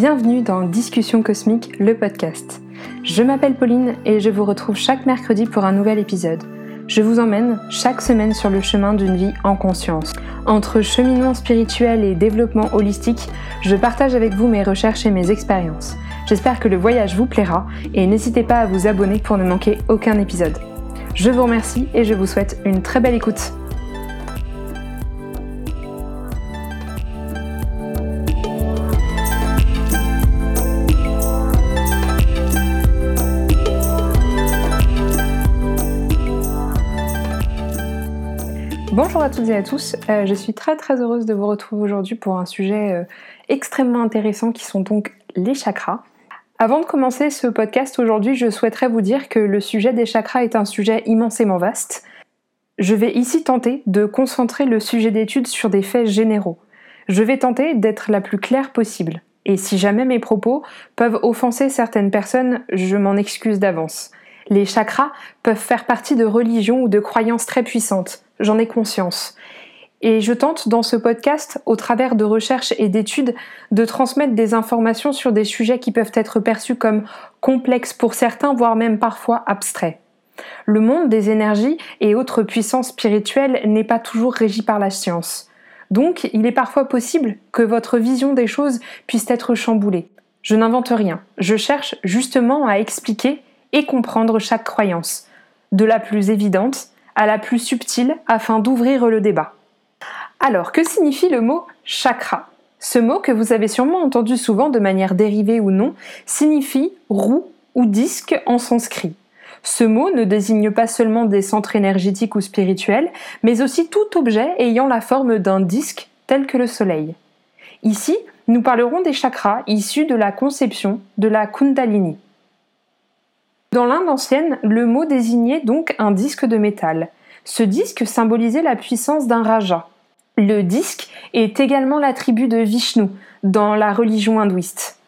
Bienvenue dans Discussion Cosmique, le podcast. Je m'appelle Pauline et je vous retrouve chaque mercredi pour un nouvel épisode. Je vous emmène chaque semaine sur le chemin d'une vie en conscience. Entre cheminement spirituel et développement holistique, je partage avec vous mes recherches et mes expériences. J'espère que le voyage vous plaira et n'hésitez pas à vous abonner pour ne manquer aucun épisode. Je vous remercie et je vous souhaite une très belle écoute. Toutes et à tous, euh, je suis très très heureuse de vous retrouver aujourd'hui pour un sujet euh, extrêmement intéressant qui sont donc les chakras. Avant de commencer ce podcast aujourd'hui, je souhaiterais vous dire que le sujet des chakras est un sujet immensément vaste. Je vais ici tenter de concentrer le sujet d'étude sur des faits généraux. Je vais tenter d'être la plus claire possible. Et si jamais mes propos peuvent offenser certaines personnes, je m'en excuse d'avance. Les chakras peuvent faire partie de religions ou de croyances très puissantes, j'en ai conscience. Et je tente dans ce podcast, au travers de recherches et d'études, de transmettre des informations sur des sujets qui peuvent être perçus comme complexes pour certains, voire même parfois abstraits. Le monde des énergies et autres puissances spirituelles n'est pas toujours régi par la science. Donc, il est parfois possible que votre vision des choses puisse être chamboulée. Je n'invente rien, je cherche justement à expliquer et comprendre chaque croyance, de la plus évidente à la plus subtile afin d'ouvrir le débat. Alors, que signifie le mot chakra? Ce mot que vous avez sûrement entendu souvent de manière dérivée ou non signifie roue ou disque en sanskrit. Ce mot ne désigne pas seulement des centres énergétiques ou spirituels, mais aussi tout objet ayant la forme d'un disque tel que le soleil. Ici, nous parlerons des chakras issus de la conception de la Kundalini. Dans l'Inde ancienne, le mot désignait donc un disque de métal. Ce disque symbolisait la puissance d'un raja. Le disque est également l'attribut de Vishnu dans la religion hindouiste.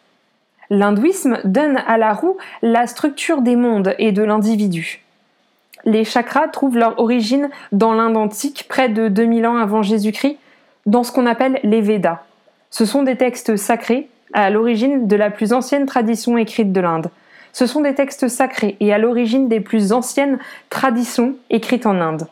L'hindouisme donne à la roue la structure des mondes et de l'individu. Les chakras trouvent leur origine dans l'Inde antique, près de 2000 ans avant Jésus-Christ, dans ce qu'on appelle les Védas. Ce sont des textes sacrés à l'origine de la plus ancienne tradition écrite de l'Inde. Ce sont des textes sacrés et à l'origine des plus anciennes traditions écrites en Inde.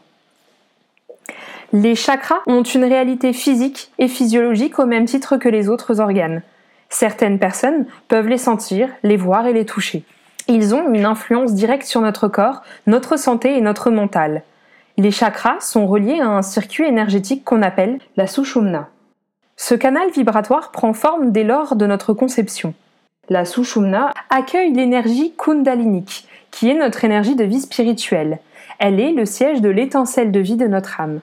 Les chakras ont une réalité physique et physiologique au même titre que les autres organes. Certaines personnes peuvent les sentir, les voir et les toucher. Ils ont une influence directe sur notre corps, notre santé et notre mental. Les chakras sont reliés à un circuit énergétique qu'on appelle la Sushumna. Ce canal vibratoire prend forme dès lors de notre conception la Sushumna, accueille l'énergie kundalinique, qui est notre énergie de vie spirituelle. Elle est le siège de l'étincelle de vie de notre âme.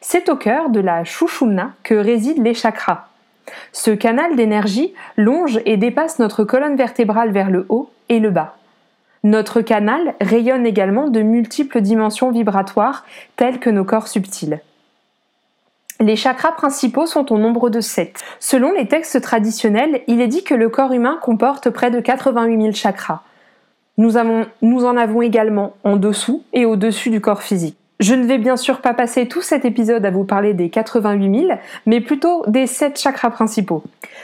C'est au cœur de la Sushumna que résident les chakras. Ce canal d'énergie longe et dépasse notre colonne vertébrale vers le haut et le bas. Notre canal rayonne également de multiples dimensions vibratoires telles que nos corps subtils. Les chakras principaux sont au nombre de 7. Selon les textes traditionnels, il est dit que le corps humain comporte près de 88 000 chakras. Nous, en avons également en dessous et au-dessus du corps physique. Je ne vais bien sûr pas passer tout cet épisode à vous parler des 88 000, mais plutôt des 7 chakras principaux.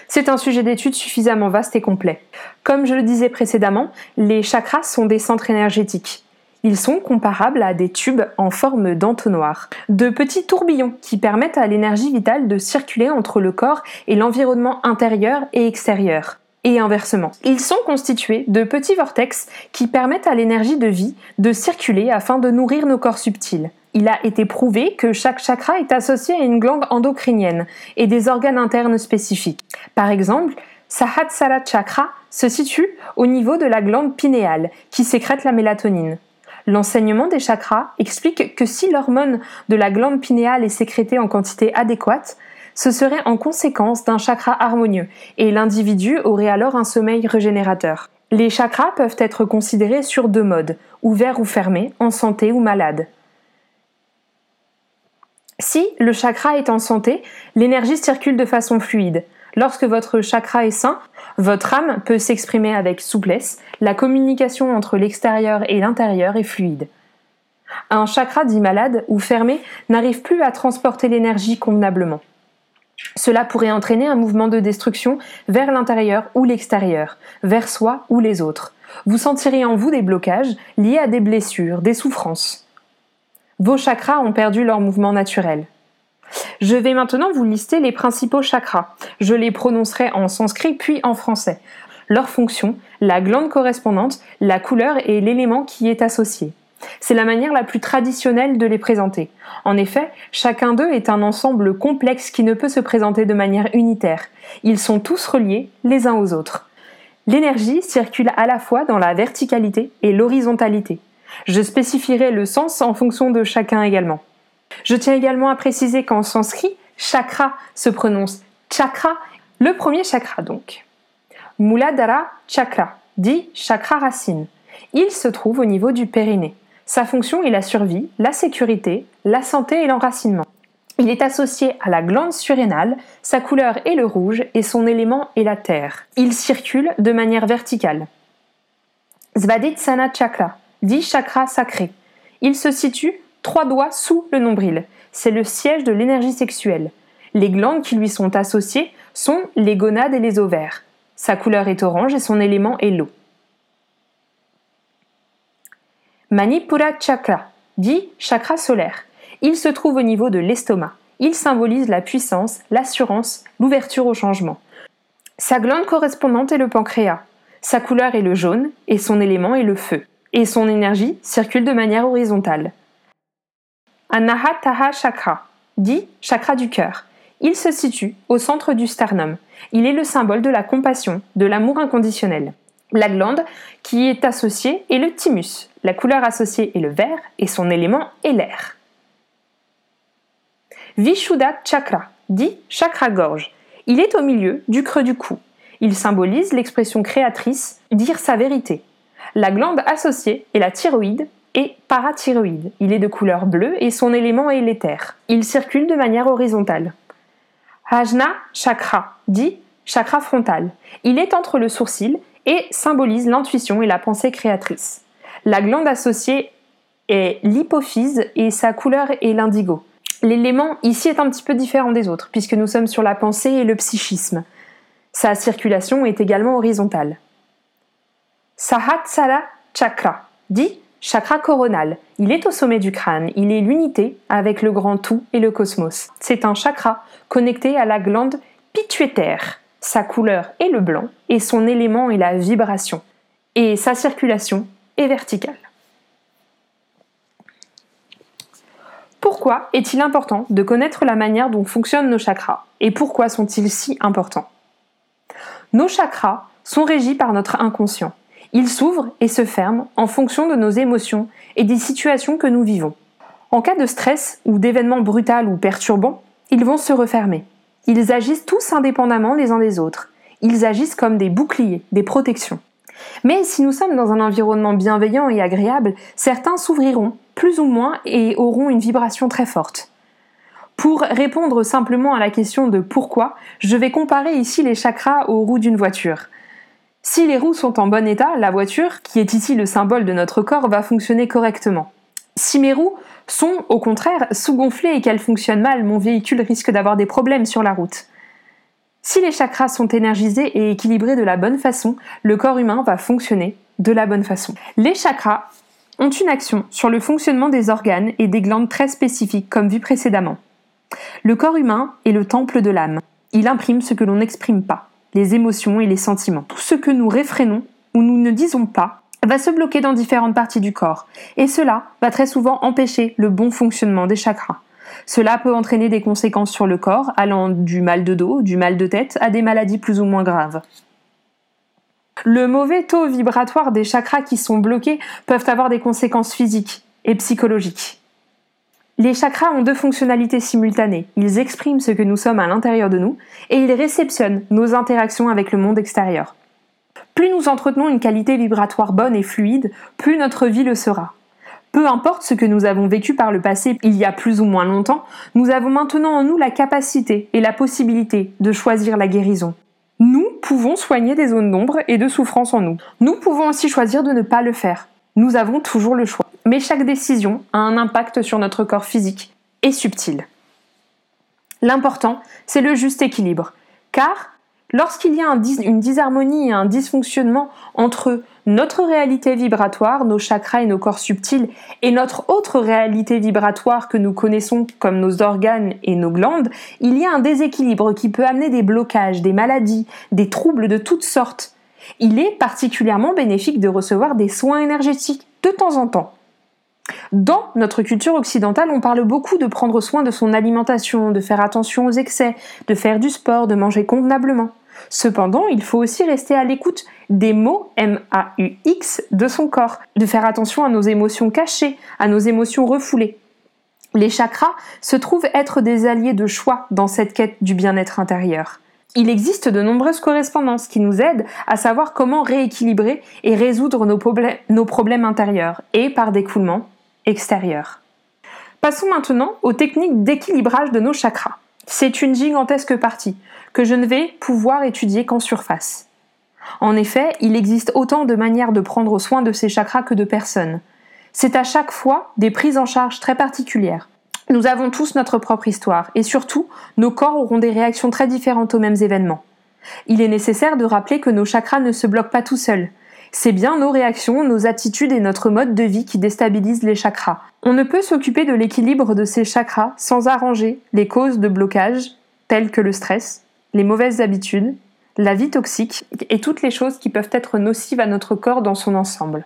C'est un sujet d'étude suffisamment vaste et complet. Comme je le disais précédemment, les chakras sont des centres énergétiques. Ils sont comparables à des tubes en forme d'entonnoir, de petits tourbillons qui permettent à l'énergie vitale de circuler entre le corps et l'environnement intérieur et extérieur et inversement. Ils sont constitués de petits vortex qui permettent à l'énergie de vie de circuler afin de nourrir nos corps subtils. Il a été prouvé que chaque chakra est associé à une glande endocrinienne et des organes internes spécifiques. Par exemple, Sahatsara Chakra se situe au niveau de la glande pinéale qui sécrète la mélatonine. L'enseignement des chakras explique que si l'hormone de la glande pinéale est sécrétée en quantité adéquate, ce serait en conséquence d'un chakra harmonieux et l'individu aurait alors un sommeil régénérateur. Les chakras peuvent être considérés sur deux modes, ouverts ou fermés, en santé ou malade. Si le chakra est en santé, l'énergie circule de façon fluide. Lorsque votre chakra est sain, votre âme peut s'exprimer avec souplesse, la communication entre l'extérieur et l'intérieur est fluide. Un chakra dit malade ou fermé n'arrive plus à transporter l'énergie convenablement. Cela pourrait entraîner un mouvement de destruction vers l'intérieur ou l'extérieur, vers soi ou les autres. Vous sentirez en vous des blocages liés à des blessures, des souffrances. Vos chakras ont perdu leur mouvement naturel. Je vais maintenant vous lister les principaux chakras. Je les prononcerai en sanskrit puis en français. Leur fonction, la glande correspondante, la couleur et l'élément qui est associé. C'est la manière la plus traditionnelle de les présenter. En effet, chacun d'eux est un ensemble complexe qui ne peut se présenter de manière unitaire. Ils sont tous reliés les uns aux autres. L'énergie circule à la fois dans la verticalité et l'horizontalité. Je spécifierai le sens en fonction de chacun également. Je tiens également à préciser qu'en sanskrit, chakra se prononce chakra, le premier chakra donc. Muladhara chakra, dit chakra racine. Il se trouve au niveau du périnée. Sa fonction est la survie, la sécurité, la santé et l'enracinement. Il est associé à la glande surrénale, sa couleur est le rouge et son élément est la terre. Il circule de manière verticale. Svadhisthana chakra, dit chakra sacré. Il se situe trois doigts sous le nombril. C'est le siège de l'énergie sexuelle. Les glandes qui lui sont associées sont les gonades et les ovaires. Sa couleur est orange et son élément est l'eau. Manipura Chakra, dit chakra solaire. Il se trouve au niveau de l'estomac. Il symbolise la puissance, l'assurance, l'ouverture au changement. Sa glande correspondante est le pancréas. Sa couleur est le jaune et son élément est le feu. Et son énergie circule de manière horizontale. Anahataha Chakra, dit chakra du cœur. Il se situe au centre du sternum. Il est le symbole de la compassion, de l'amour inconditionnel. La glande qui est associée est le thymus. La couleur associée est le vert et son élément est l'air. Vishuddha Chakra, dit chakra gorge. Il est au milieu du creux du cou. Il symbolise l'expression créatrice, dire sa vérité. La glande associée est la thyroïde parathyroïde. Il est de couleur bleue et son élément est l'éther. Il circule de manière horizontale. Ajna Chakra, dit chakra frontal. Il est entre le sourcil et symbolise l'intuition et la pensée créatrice. La glande associée est l'hypophyse et sa couleur est l'indigo. L'élément ici est un petit peu différent des autres puisque nous sommes sur la pensée et le psychisme. Sa circulation est également horizontale. Sahatsara chakra, dit chakra coronal. Il est au sommet du crâne, il est l'unité avec le grand tout et le cosmos. C'est un chakra connecté à la glande pituitaire. Sa couleur est le blanc et son élément est la vibration. Et sa circulation est verticale. Pourquoi est-il important de connaître la manière dont fonctionnent nos chakras et pourquoi sont-ils si importants? Nos chakras sont régis par notre inconscient. Ils s'ouvrent et se ferment en fonction de nos émotions et des situations que nous vivons. En cas de stress ou d'événements brutals ou perturbants, ils vont se refermer. Ils agissent tous indépendamment les uns des autres. Ils agissent comme des boucliers, des protections. Mais si nous sommes dans un environnement bienveillant et agréable, certains s'ouvriront, plus ou moins, et auront une vibration très forte. Pour répondre simplement à la question de pourquoi, je vais comparer ici les chakras aux roues d'une voiture. Si les roues sont en bon état, la voiture, qui est ici le symbole de notre corps, va fonctionner correctement. Si mes roues sont au contraire sous-gonflées et qu'elles fonctionnent mal, mon véhicule risque d'avoir des problèmes sur la route. Si les chakras sont énergisés et équilibrés de la bonne façon, le corps humain va fonctionner de la bonne façon. Les chakras ont une action sur le fonctionnement des organes et des glandes très spécifiques comme vu précédemment. Le corps humain est le temple de l'âme. Il imprime ce que l'on n'exprime pas, les émotions et les sentiments. Tout ce que nous réfrénons ou nous ne disons pas va se bloquer dans différentes parties du corps, et cela va très souvent empêcher le bon fonctionnement des chakras. Cela peut entraîner des conséquences sur le corps, allant du mal de dos, du mal de tête, à des maladies plus ou moins graves. Le mauvais taux vibratoire des chakras qui sont bloqués peuvent avoir des conséquences physiques et psychologiques. Les chakras ont deux fonctionnalités simultanées. Ils expriment ce que nous sommes à l'intérieur de nous et ils réceptionnent nos interactions avec le monde extérieur. Plus nous entretenons une qualité vibratoire bonne et fluide, plus notre vie le sera. Peu importe ce que nous avons vécu par le passé il y a plus ou moins longtemps, nous avons maintenant en nous la capacité et la possibilité de choisir la guérison. Nous pouvons soigner des zones d'ombre et de souffrance en nous. Nous pouvons aussi choisir de ne pas le faire. Nous avons toujours le choix. Mais chaque décision a un impact sur notre corps physique et subtil. L'important, c'est le juste équilibre. Car lorsqu'il y a une disharmonie et un dysfonctionnement entre notre réalité vibratoire, nos chakras et nos corps subtils, et notre autre réalité vibratoire que nous connaissons comme nos organes et nos glandes, il y a un déséquilibre qui peut amener des blocages, des maladies, des troubles de toutes sortes. Il est particulièrement bénéfique de recevoir des soins énergétiques de temps en temps. Dans notre culture occidentale, on parle beaucoup de prendre soin de son alimentation, de faire attention aux excès, de faire du sport, de manger convenablement. Cependant, il faut aussi rester à l'écoute des mots M-A-U-X de son corps, de faire attention à nos émotions cachées, à nos émotions refoulées. Les chakras se trouvent être des alliés de choix dans cette quête du bien-être intérieur. Il existe de nombreuses correspondances qui nous aident à savoir comment rééquilibrer et résoudre nos, problèmes, intérieurs et, par découlement, extérieurs. Passons maintenant aux techniques d'équilibrage de nos chakras. C'est une gigantesque partie que je ne vais pouvoir étudier qu'en surface. En effet, il existe autant de manières de prendre soin de ces chakras que de personnes. C'est à chaque fois des prises en charge très particulières. Nous avons tous notre propre histoire et surtout, nos corps auront des réactions très différentes aux mêmes événements. Il est nécessaire de rappeler que nos chakras ne se bloquent pas tout seuls. C'est bien nos réactions, nos attitudes et notre mode de vie qui déstabilisent les chakras. On ne peut s'occuper de l'équilibre de ces chakras sans arranger les causes de blocage, telles que le stress, les mauvaises habitudes, la vie toxique et toutes les choses qui peuvent être nocives à notre corps dans son ensemble.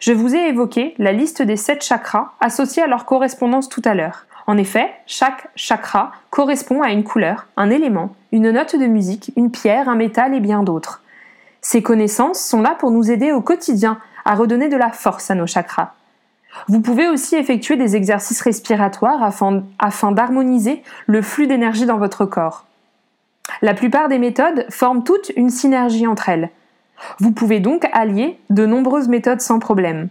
Je vous ai évoqué la liste des sept chakras associés à leur correspondance tout à l'heure. En effet, chaque chakra correspond à une couleur, un élément, une note de musique, une pierre, un métal et bien d'autres. Ces connaissances sont là pour nous aider au quotidien à redonner de la force à nos chakras. Vous pouvez aussi effectuer des exercices respiratoires afin, d'harmoniser le flux d'énergie dans votre corps. La plupart des méthodes forment toutes une synergie entre elles. Vous pouvez donc allier de nombreuses méthodes sans problème.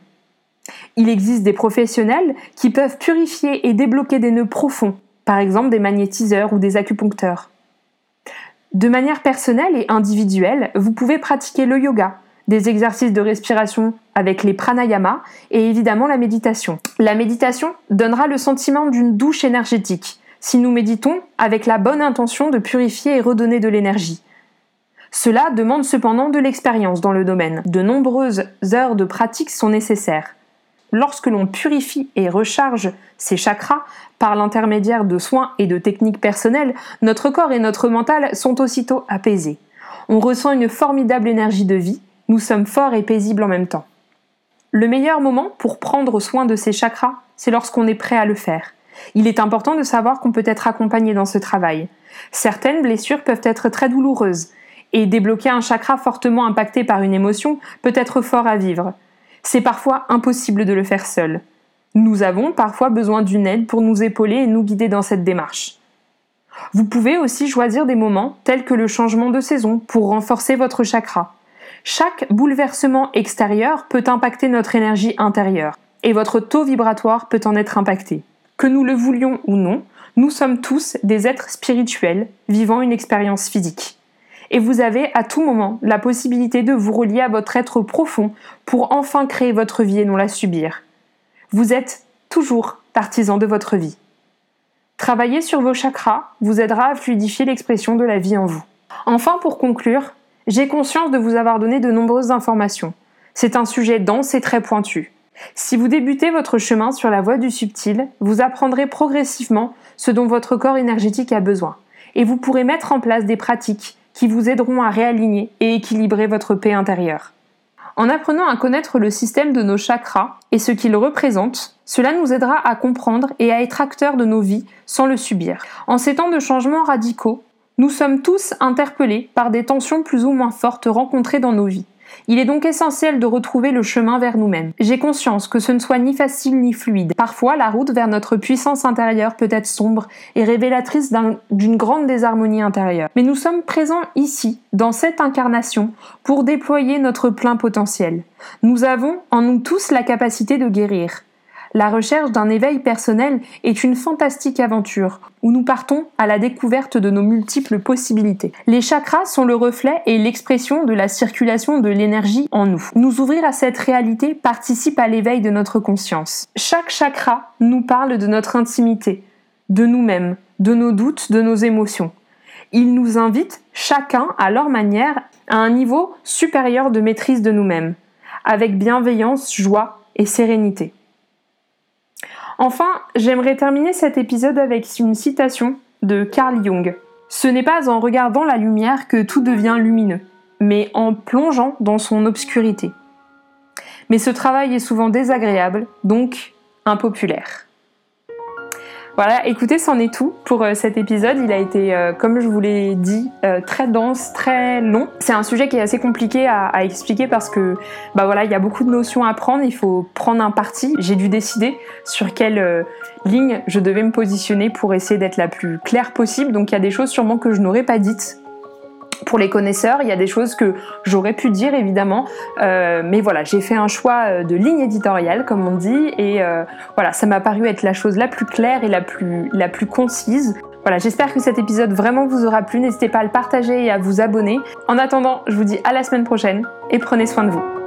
Il existe des professionnels qui peuvent purifier et débloquer des nœuds profonds, par exemple des magnétiseurs ou des acupuncteurs. De manière personnelle et individuelle, vous pouvez pratiquer le yoga, des exercices de respiration avec les pranayamas et évidemment la méditation. La méditation donnera le sentiment d'une douche énergétique si nous méditons avec la bonne intention de purifier et redonner de l'énergie. Cela demande cependant de l'expérience dans le domaine. De nombreuses heures de pratique sont nécessaires. Lorsque l'on purifie et recharge ces chakras par l'intermédiaire de soins et de techniques personnelles, notre corps et notre mental sont aussitôt apaisés. On ressent une formidable énergie de vie, nous sommes forts et paisibles en même temps. Le meilleur moment pour prendre soin de ces chakras, c'est lorsqu'on est prêt à le faire. Il est important de savoir qu'on peut être accompagné dans ce travail. Certaines blessures peuvent être très douloureuses, et débloquer un chakra fortement impacté par une émotion peut être fort à vivre. C'est parfois impossible de le faire seul. Nous avons parfois besoin d'une aide pour nous épauler et nous guider dans cette démarche. Vous pouvez aussi choisir des moments tels que le changement de saison pour renforcer votre chakra. Chaque bouleversement extérieur peut impacter notre énergie intérieure et votre taux vibratoire peut en être impacté. Que nous le voulions ou non, nous sommes tous des êtres spirituels vivant une expérience physique et vous avez à tout moment la possibilité de vous relier à votre être profond pour enfin créer votre vie et non la subir. Vous êtes toujours partisan de votre vie. Travailler sur vos chakras vous aidera à fluidifier l'expression de la vie en vous. Enfin, pour conclure, j'ai conscience de vous avoir donné de nombreuses informations. C'est un sujet dense et très pointu. Si vous débutez votre chemin sur la voie du subtil, vous apprendrez progressivement ce dont votre corps énergétique a besoin, et vous pourrez mettre en place des pratiques qui vous aideront à réaligner et équilibrer votre paix intérieure. En apprenant à connaître le système de nos chakras et ce qu'ils représentent, cela nous aidera à comprendre et à être acteurs de nos vies sans le subir. En ces temps de changements radicaux, nous sommes tous interpellés par des tensions plus ou moins fortes rencontrées dans nos vies. Il est donc essentiel de retrouver le chemin vers nous-mêmes. J'ai conscience que ce ne soit ni facile ni fluide. Parfois, la route vers notre puissance intérieure peut être sombre et révélatrice d'une grande désharmonie intérieure. Mais nous sommes présents ici, dans cette incarnation, pour déployer notre plein potentiel. Nous avons en nous tous la capacité de guérir. La recherche d'un éveil personnel est une fantastique aventure où nous partons à la découverte de nos multiples possibilités. Les chakras sont le reflet et l'expression de la circulation de l'énergie en nous. Nous ouvrir à cette réalité participe à l'éveil de notre conscience. Chaque chakra nous parle de notre intimité, de nous-mêmes, de nos doutes, de nos émotions. Ils nous invitent, chacun à leur manière, à un niveau supérieur de maîtrise de nous-mêmes, avec bienveillance, joie et sérénité. Enfin, j'aimerais terminer cet épisode avec une citation de Carl Jung. Ce n'est pas en regardant la lumière que tout devient lumineux, mais en plongeant dans son obscurité. Mais ce travail est souvent désagréable, donc impopulaire. Voilà, écoutez, c'en est tout pour euh, cet épisode. Il a été, euh, comme je vous l'ai dit, euh, très dense, très long. C'est un sujet qui est assez compliqué à, expliquer parce que, bah voilà, il y a beaucoup de notions à prendre. Il faut prendre un parti. J'ai dû décider sur quelle ligne je devais me positionner pour essayer d'être la plus claire possible. Donc il y a des choses sûrement que je n'aurais pas dites pour les connaisseurs, il y a des choses que j'aurais pu dire évidemment, euh, mais voilà, j'ai fait un choix euh, de ligne éditoriale comme on dit, et euh, voilà, ça m'a paru être la chose la plus claire et la plus, la plus concise. Voilà, j'espère que cet épisode vraiment vous aura plu. N'hésitez pas à le partager et à vous abonner. En attendant, je vous dis à la semaine prochaine et prenez soin de vous.